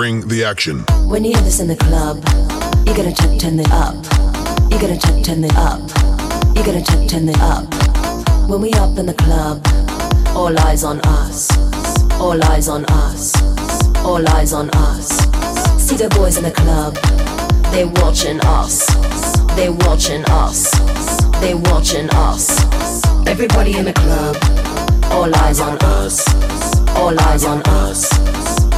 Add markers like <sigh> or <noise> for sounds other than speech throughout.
Bring the action. When you hear this in the club, you gotta turn, turn it up. You gotta turn, turn it up. You gotta turn, turn it up. When we up in the club, all eyes on us. All eyes on us. All eyes on us. See the boys in the club, they watching us. They watching us. They watching us. Everybody in the club, all eyes on us. All eyes on us.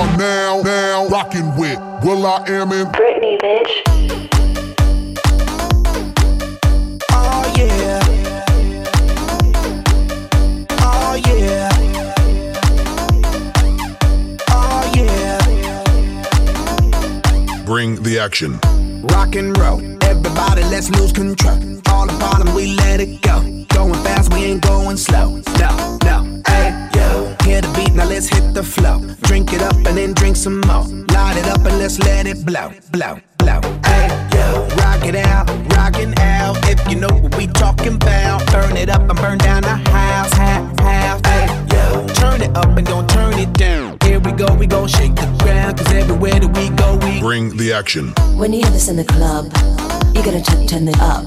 You are now, now rocking with Will I Am in Britney, bitch. Oh yeah. Oh yeah. Oh yeah. Bring the action. Rock and roll. Everybody, let's lose control. All the bottom, we let it go. Going fast, we ain't going slow. No, no, hey. Hear the beat, now let's hit the flow. Drink it up and then drink some more. Light it up and let's let it blow, blow, blow. Hey, yo. Rock it out, rockin' out. If you know what we talking about, burn it up and burn down the house, half, half. Hey, yo. Turn it up and don't turn it down. Here we go, we gon' shake the ground. Cause everywhere that we go, we Bring the action. When you hear this in the club, you gotta turn, turn it up.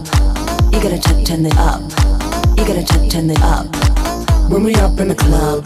You gotta turn, turn it up. You gotta turn, turn it up. When we up in the club,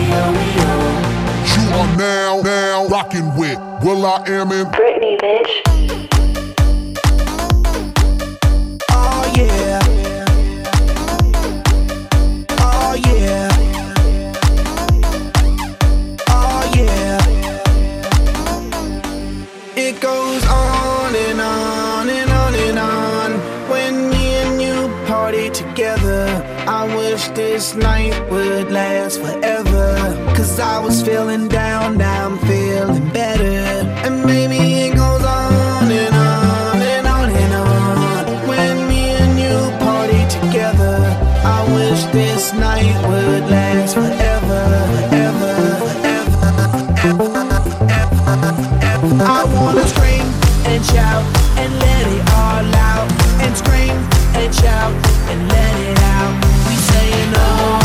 are now, now rocking with Will I Am in Britney, bitch. Oh yeah. Oh yeah. Oh yeah. It goes on and on and on and on when me and you party together. I wish this night would last forever. Cause I was feeling down, now I'm feeling better. And maybe it goes on and on and on and on. When me and you party together, I wish this night would last forever, forever, forever, forever. I wanna scream and shout and let it all out. And scream and shout and let it out. We saying oh, we oh,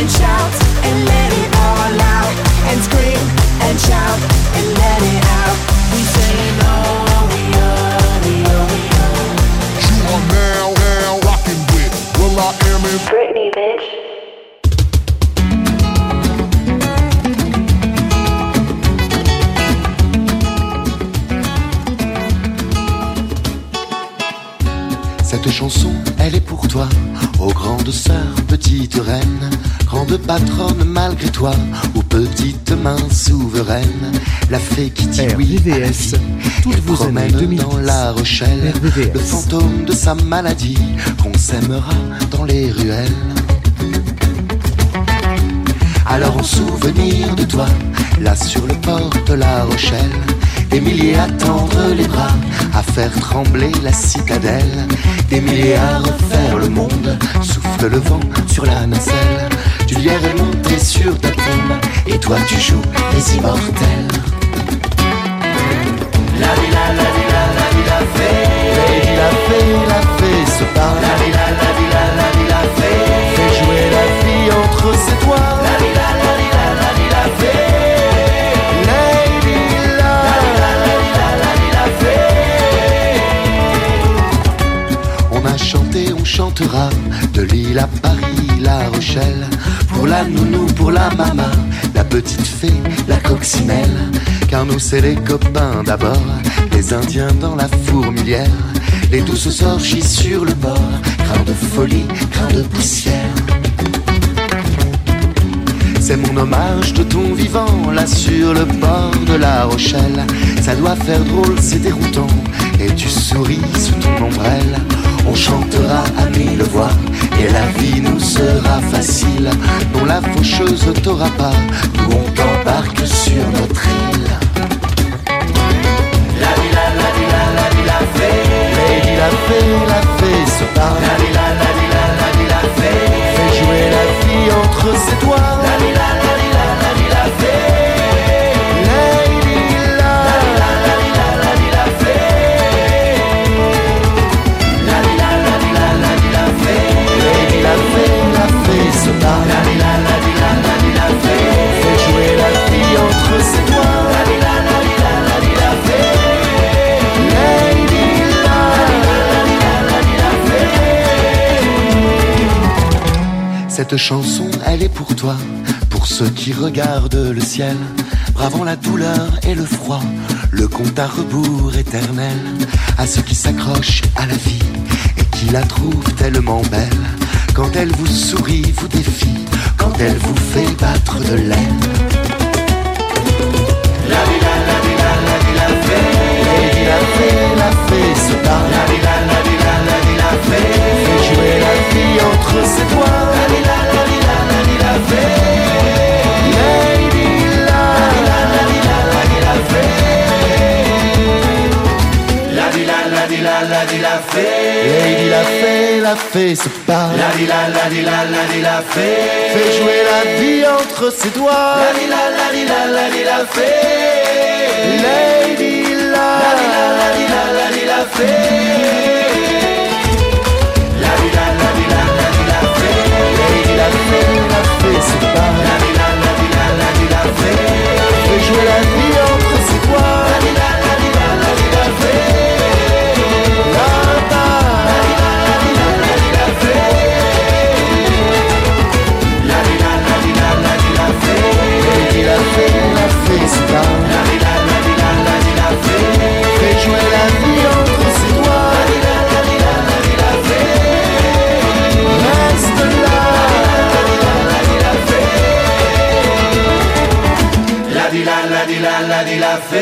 and shout and let it all out. And scream and shout and let it out. We saying oh, we oh, we oh, we oh. You are now, now rocking with Will I Am in Britney, bitch. Cette chanson, elle est pour toi, ô grande sœur, petite reine, grande patronne malgré toi, ô petite main souveraine, la fée qui dit oui à la vie, et années promène 2010. dans la Rochelle, RVVS. le fantôme de sa maladie, qu'on s'aimera dans les ruelles. Alors en souvenir de toi, là sur le port de la Rochelle, des milliers à tendre les bras, à faire trembler la citadelle, des milliers à refaire le monde, souffle le vent sur la nacelle, du lierre est monté sur ta tombe, et toi tu joues les immortels. La vie, la, la vie, la, la vie, la fée, la fée, la fée se parle. La vie, la, la vie, la, la vie, la fée, fait jouer la vie entre ses doigts. Chantera de Lille à Paris, La Rochelle. Pour la nounou, pour la maman, la petite fée, la coccinelle. Car nous c'est les copains d'abord, les Indiens dans la fourmilière. Les douces orgies sur le bord, grain de folie, grain de poussière. C'est mon hommage de ton vivant, là sur le bord de la Rochelle. Ça doit faire drôle, c'est déroutant, et tu souris sous ton ombrelle. On chantera à mille voix, et la vie nous sera facile. Non, la faucheuse t'aura pas, nous on t'embarque sur notre île. La vie, la, la vie, la, la vie, la fée. la fée, la fée se parle. La vie, la, la vie, la, la vie, la fée. Fais jouer la vie entre ses doigts. Cette chanson, elle est pour toi, pour ceux qui regardent le ciel, bravant la douleur et le froid, le compte à rebours éternel, à ceux qui s'accrochent à la vie et qui la trouvent tellement belle. Quand elle vous sourit, vous défie, quand elle vous fait battre de l'aile. La vie, la, la vie, la, la vie, la fée. La fée, la fée se parle. La vie, la, la vie, la, la vie, la fée. Fait jouer la vie entre ses doigts. La, la vie, la, la vie, la fée. Lady, la fée, la fée se parle. La vie, la, la vie, la, la vie, la fée. Fait jouer la vie entre ses doigts. La vie, la, la vie, la, la vie, la fée. Lady, la, la vie, la, la vie, la, la la fée. La vie, la, la la, la vie, la fée. Lady, la fée, la fée se parle. La vie, la, la vie, la, la vie, la fée. Fait jouer la vie la vie, la, fée.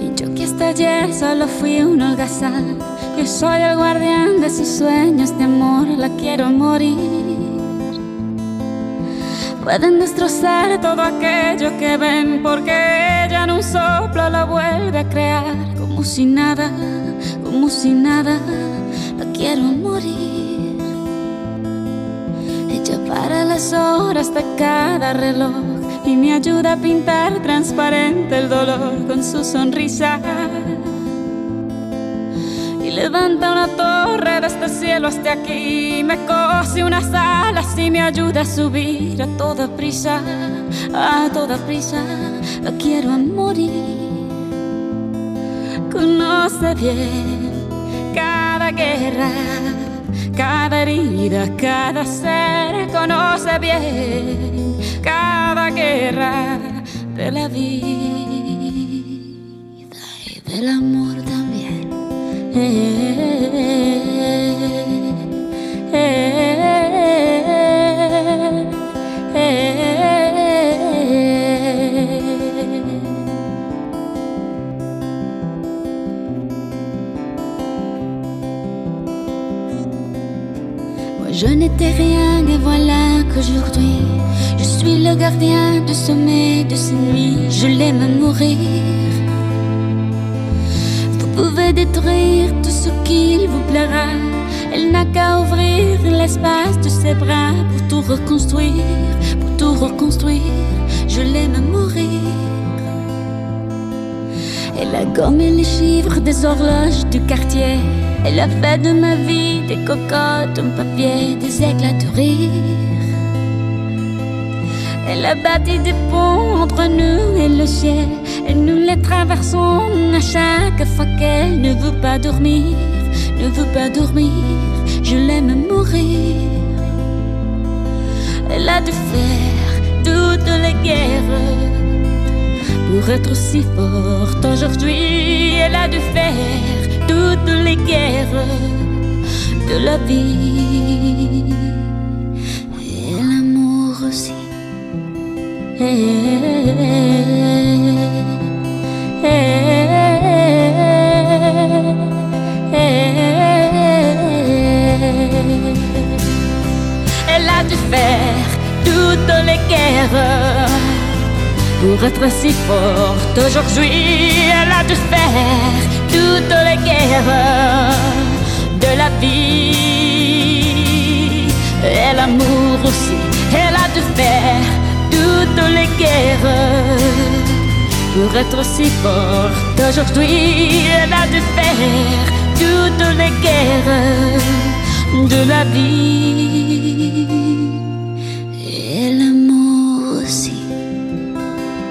Y yo que hasta ayer solo fui un holgazán, que soy el guardián de sus sueños de amor, la quiero morir. Pueden destrozar todo aquello que ven, porque ella en un soplo lo vuelve a crear, como si nada, como si nada, la quiero morir. Ella para las horas de cada reloj y me ayuda a pintar transparente el dolor con su sonrisa. Levanta una torre desde el cielo hasta aquí, me cose unas alas y me ayuda a subir a toda prisa, a toda prisa, quiero morir. Conoce bien cada guerra, cada herida, cada ser, conoce bien cada guerra de la vida y del amor je n'étais rien et voilà qu'aujourd'hui je suis le gardien du sommeil de ces nuits, je l'aime mourir. Pouvez détruire tout ce qu'il vous plaira, elle n'a qu'à ouvrir l'espace de ses bras pour tout reconstruire, pour tout reconstruire, je l'aime mourir. Elle a gommé les chiffres des horloges du quartier. Elle a fait de ma vie des cocottes en papier, des éclats de rire. Elle a bâti des ponts entre nous et le ciel. Et nous les traversons à chaque fois qu'elle ne veut pas dormir, ne veut pas dormir. Je l'aime mourir. Elle a dû faire toutes les guerres pour être si forte aujourd'hui. Elle a dû faire toutes les guerres de la vie et l'amour aussi. A dû faire toutes les guerres pour être si forte aujourd'hui. Elle a dû faire toutes les guerres de la vie et l'amour aussi. Elle a dû faire toutes les guerres pour être si forte aujourd'hui. Elle a dû faire toutes les guerres de la vie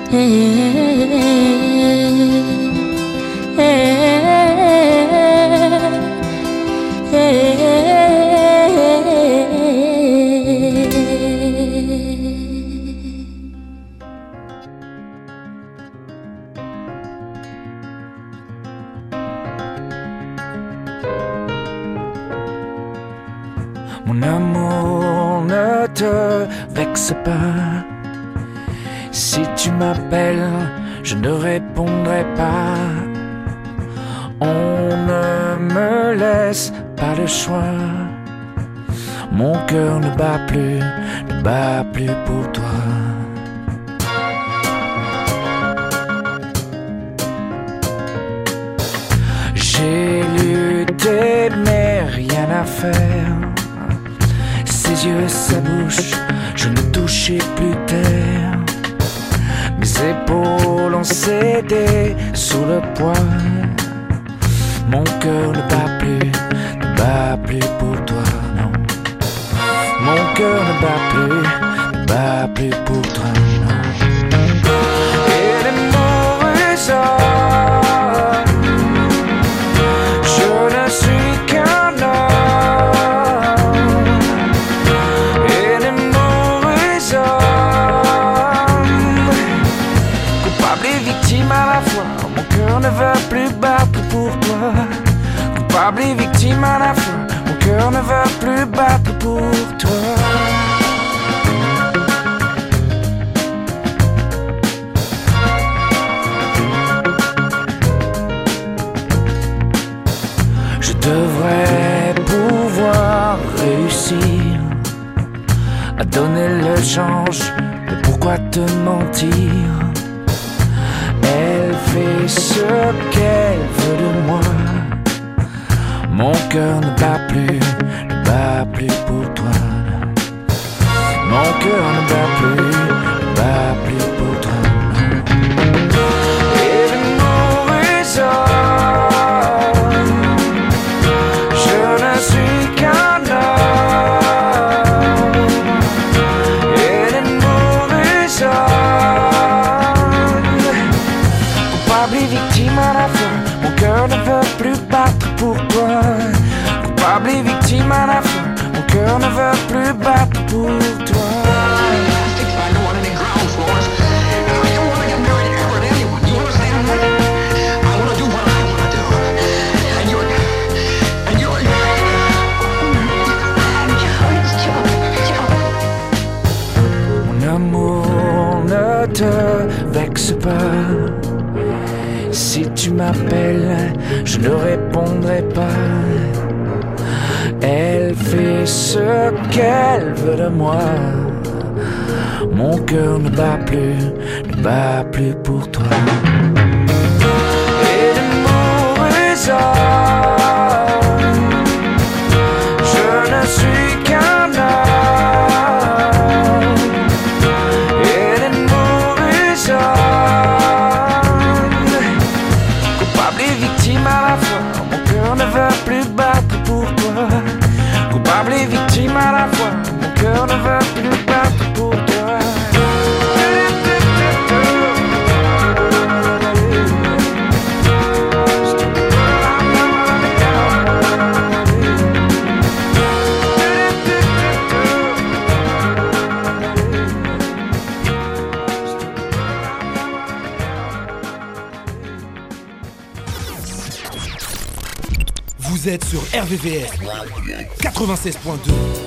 Hey. Ne bat plus pour toi. J'ai lutté, mais rien à faire. Ses yeux sa bouche, je ne touchais plus terre. Mes épaules ont cédé sous le poids. Mon cœur ne bat plus, ne bat plus pour cœur ne bat plus, ne bat plus pour toi, girl in the back te vexe pas. Si tu m'appelles, je ne répondrai pas. Elle fait ce qu'elle veut de moi. Mon cœur ne bat plus, ne bat plus pour toi. RVVS 96.2.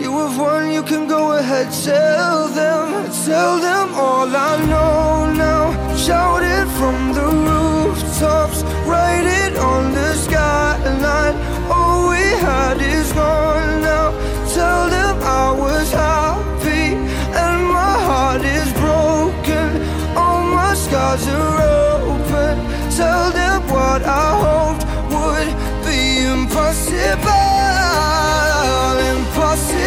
You have won, you can go ahead, tell them, tell them all I know now. Shout it from the rooftops, write it on the skyline. All we had is gone now. Tell them I was happy and my heart is broken. All my scars are open. Tell them what I hoped would be impossible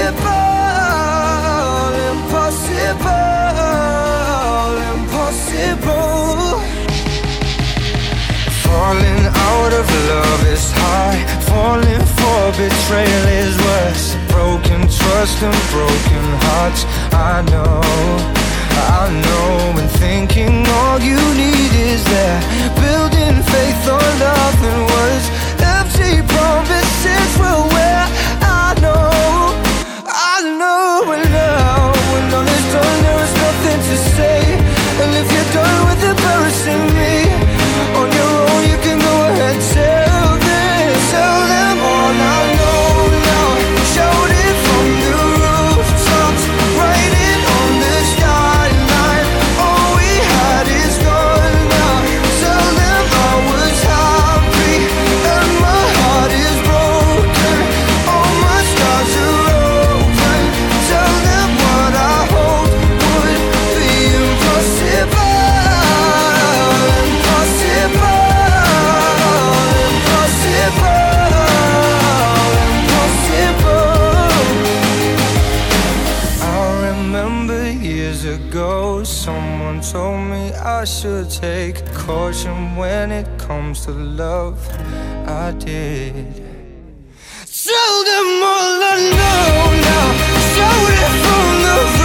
impossible, impossible, impossible. Falling out of love is high, falling for betrayal is worse. Broken trust and broken hearts, I know. I know, and thinking all you need is there. Building faith on nothing words. Empty promises will told me I should take caution when it comes to love. I did. Tell them all I know now. Shout it from the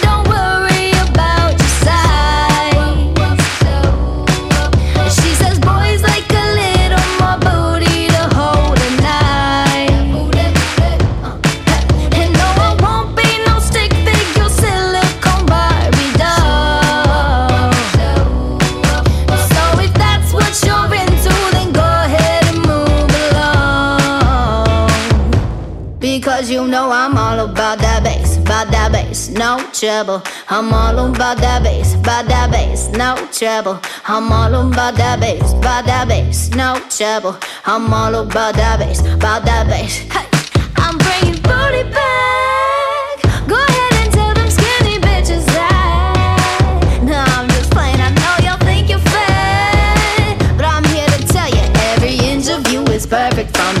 know I'm all about that bass, about that bass, no trouble. I'm all about that bass, about that bass, no trouble. I'm all about that bass, about that bass, no trouble. I'm all about that bass, about that bass. Hey, I'm bringing booty back. Go ahead and tell them skinny bitches that. No, I'm just playing. I know y'all think you're fat, but I'm here to tell you every inch of you is perfect from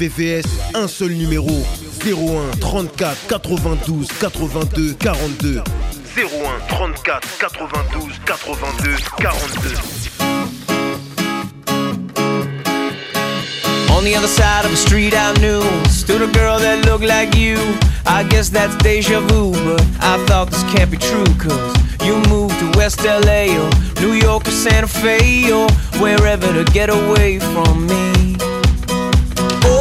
VVS, un seul numéro 01 34 92 82 42. 01 34 92 82 42. On the other side of the street I knew Stood a girl that looked like you I guess that's deja vu But I thought this can't be true Cause you moved to West LA Or New York or Santa Fe Or wherever to get away from me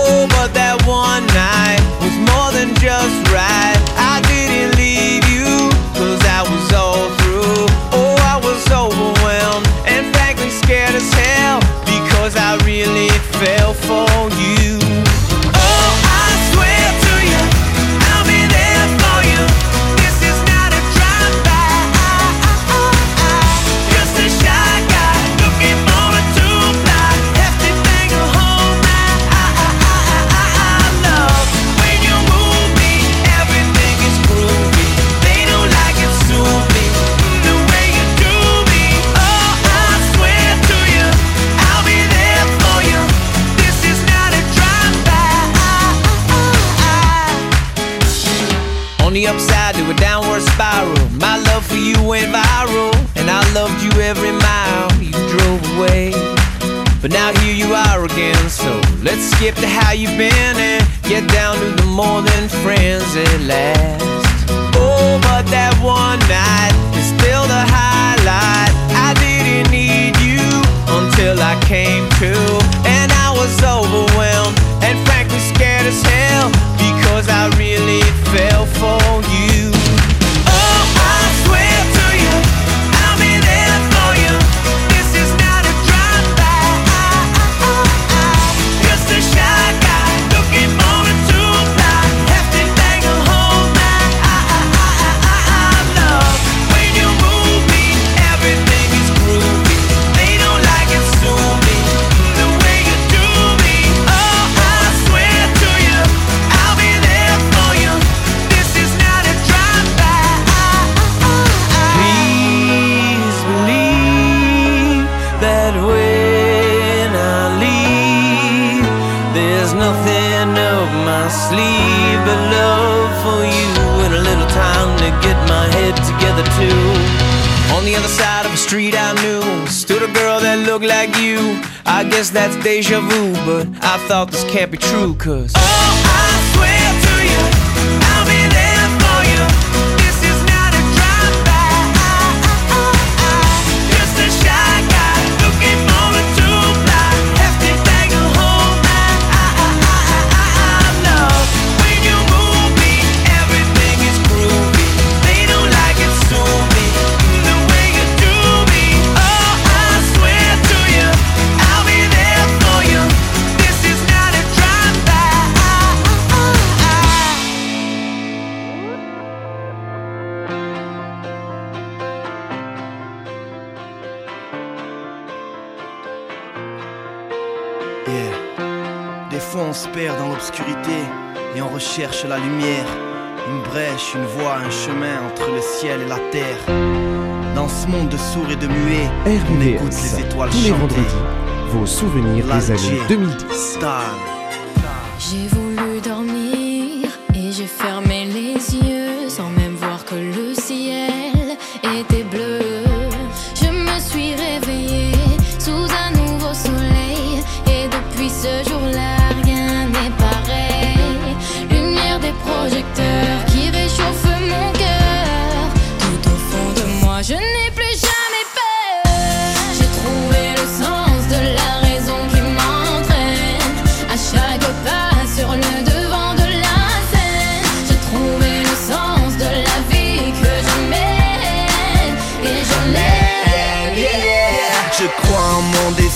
But that one night was more than just right. I didn't leave you, cause I was There's nothing up my sleeve but love for you and a little time to get my head together too. On the other side of a street I knew stood a girl that looked like you. I guess that's deja vu, but I thought this can't be true, cause. Oh, et on recherche la lumière. Une brèche, une voie, un chemin entre le ciel et la terre. Dans ce monde de sourds et de muets, on écoute les étoiles tous les vendredis, vos souvenirs des années 2010. J'ai voulu dormir et j'ai fermé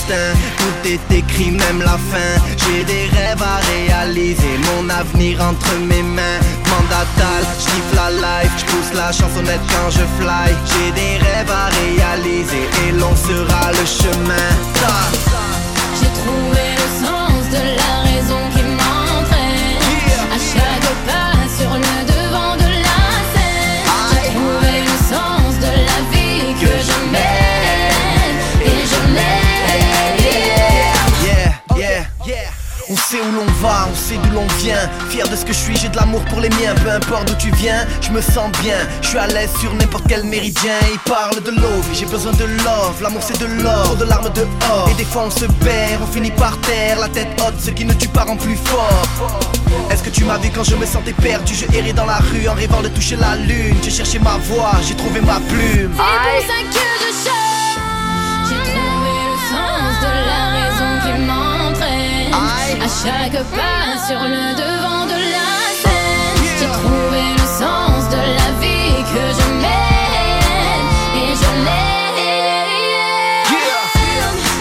tout est écrit, même la fin. J'ai des rêves à réaliser, mon avenir entre mes mains. Mandatal, je la life, je pousse la chansonnette quand je fly. J'ai des rêves à réaliser et l'on sera le chemin. J'ai trouvé le sens de la raison. où l'on va, on sait d'où l'on vient. Fier de ce que je suis, j'ai de l'amour pour les miens. Peu importe d'où tu viens, je me sens bien. Je suis à l'aise sur n'importe quel méridien. Ils parlent de love, j'ai besoin de love. L'amour c'est de l'or, trop de larmes de or. Et des fois on se perd, on finit par terre. La tête haute, ce qui ne tue pas rend plus fort. Est-ce que tu m'as vu quand je me sentais perdu? Je errais dans la rue en rêvant de toucher la lune. J'ai cherché ma voix, j'ai trouvé ma plume. C'est pour ça que je chante. Chaque pas sur le devant de la scène. J'ai trouvé le sens de la vie que je mène. Et je l'aime.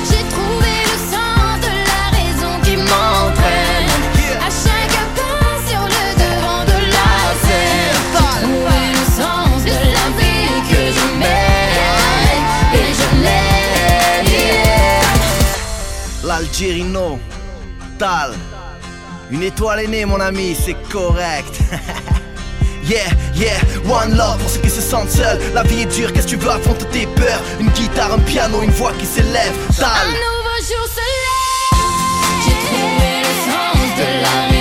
J'ai trouvé le sens de la raison qui m'entraîne. À chaque pas sur le devant de la scène. J'ai trouvé le sens de la vie que je mène. Et je l'aime. L'Algérino, Une étoile est née, mon ami, c'est correct. <laughs> Yeah, yeah, one love pour ceux qui se sentent seuls. La vie est dure, qu'est-ce que tu veux affronter tes peurs? Une guitare, un piano, une voix qui s'élève. Un nouveau jour se lève. J'ai trouvé le sens de la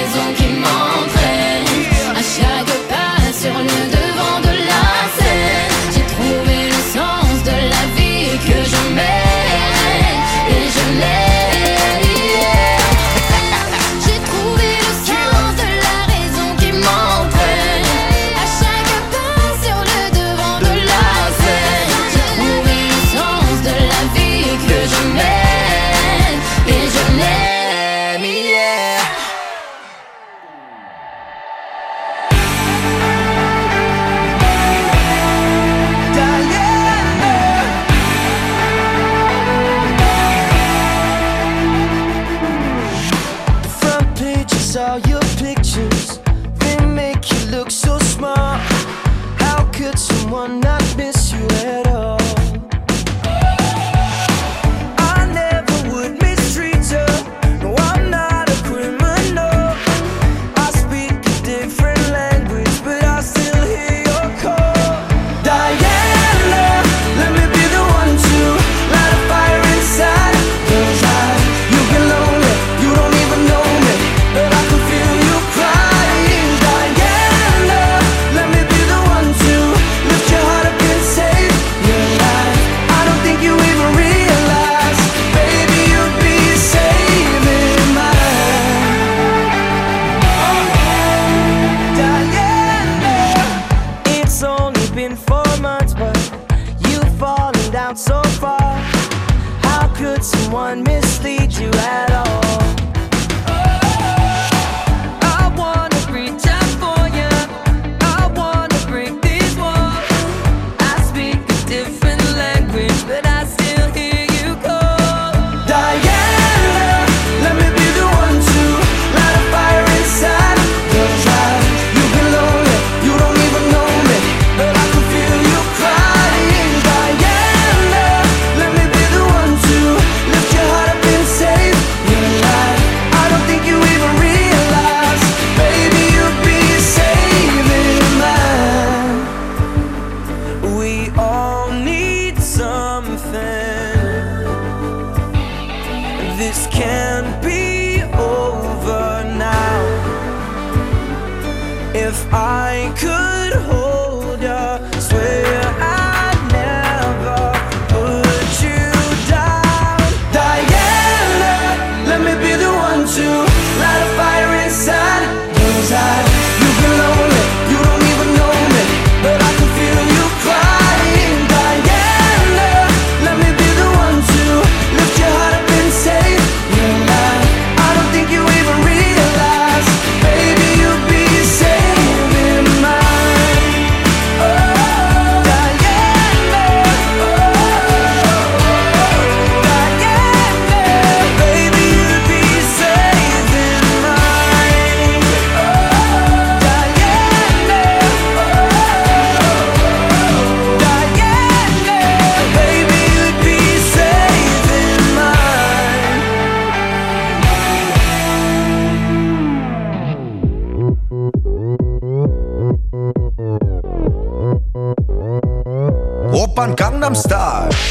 Opern Gangnam Style.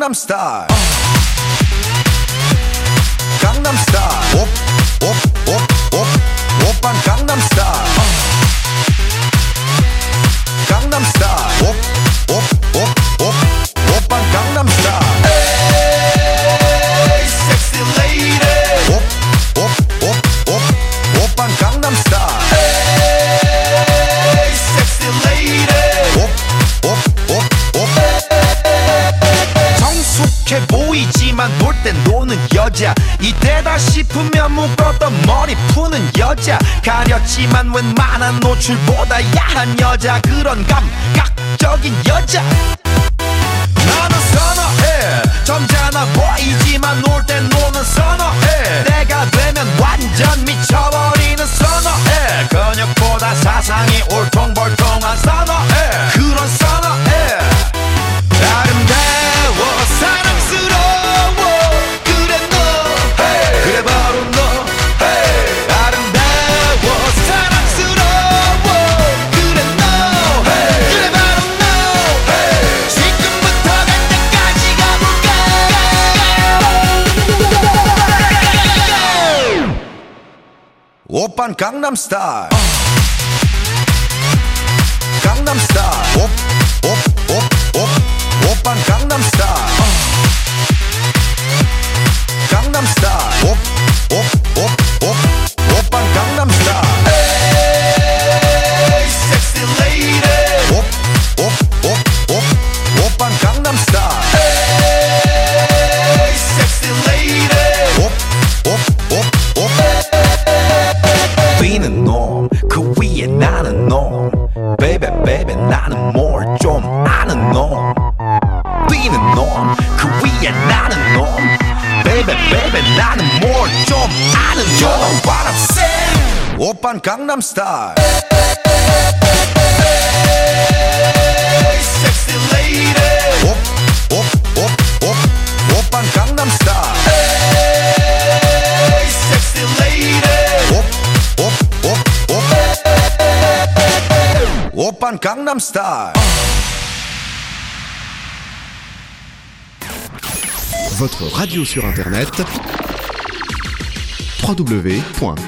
Gangnam Style 착한 여자 그런 감각적인 여자. 나는 선어해. 점잖아 보이지만 놀 땐 노는 선어해. 내가 되면 완전 미쳐버리는 선어해. 근육보다 사상이 옳 Gangnam Style. Gangnam Style. Op, op, op, op, op, Gangnam Style. Votre radio sur internet. www.rdvs.fr